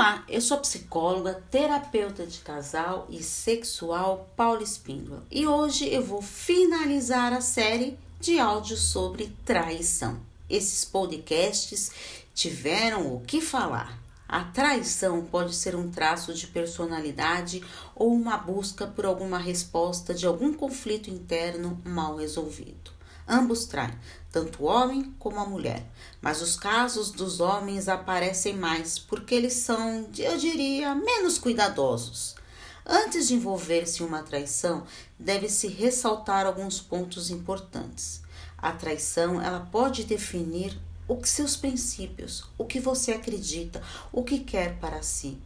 Olá, eu sou psicóloga, terapeuta de casal e sexual Paula Espíndola e hoje eu vou finalizar a série de áudios sobre traição. Esses podcasts tiveram o que falar. A traição pode ser um traço de personalidade ou uma busca por alguma resposta de algum conflito interno mal resolvido. Ambos traem, tanto o homem como a mulher, mas os casos dos homens aparecem mais porque eles são, eu diria, menos cuidadosos. Antes de envolver-se em uma traição, deve-se ressaltar alguns pontos importantes. A traição, ela pode definir o que seus princípios, o que você acredita, o que quer para si.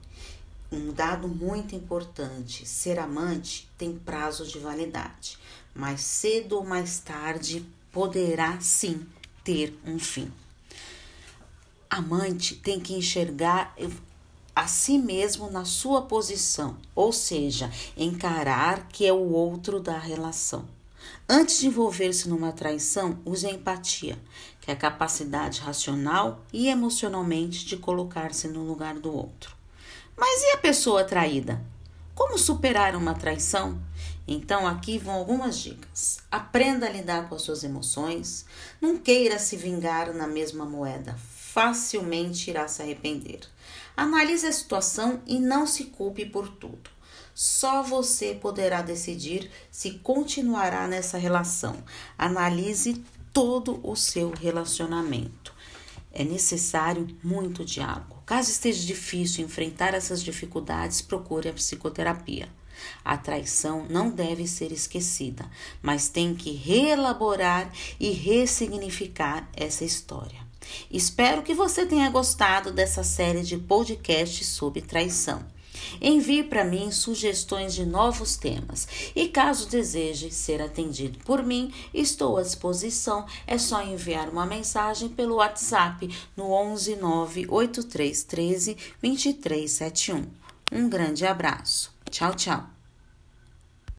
Um dado muito importante: ser amante tem prazo de validade. Mais cedo ou mais tarde poderá sim ter um fim. Amante tem que enxergar a si mesmo na sua posição, ou seja, encarar que é o outro da relação. Antes de envolver-se numa traição, use a empatia, que é a capacidade racional e emocionalmente de colocar-se no lugar do outro. Mas e a pessoa traída? Como superar uma traição? Então, aqui vão algumas dicas. Aprenda a lidar com as suas emoções. Não queira se vingar na mesma moeda. Facilmente irá se arrepender. Analise a situação e não se culpe por tudo. Só você poderá decidir se continuará nessa relação. Analise todo o seu relacionamento. É necessário muito diálogo. Caso esteja difícil enfrentar essas dificuldades, procure a psicoterapia. A traição não deve ser esquecida, mas tem que reelaborar e ressignificar essa história. Espero que você tenha gostado dessa série de podcasts sobre traição. Envie para mim sugestões de novos temas e caso deseje ser atendido por mim, estou à disposição. É só enviar uma mensagem pelo WhatsApp no 11 98313 2371. Um grande abraço. Tchau, tchau.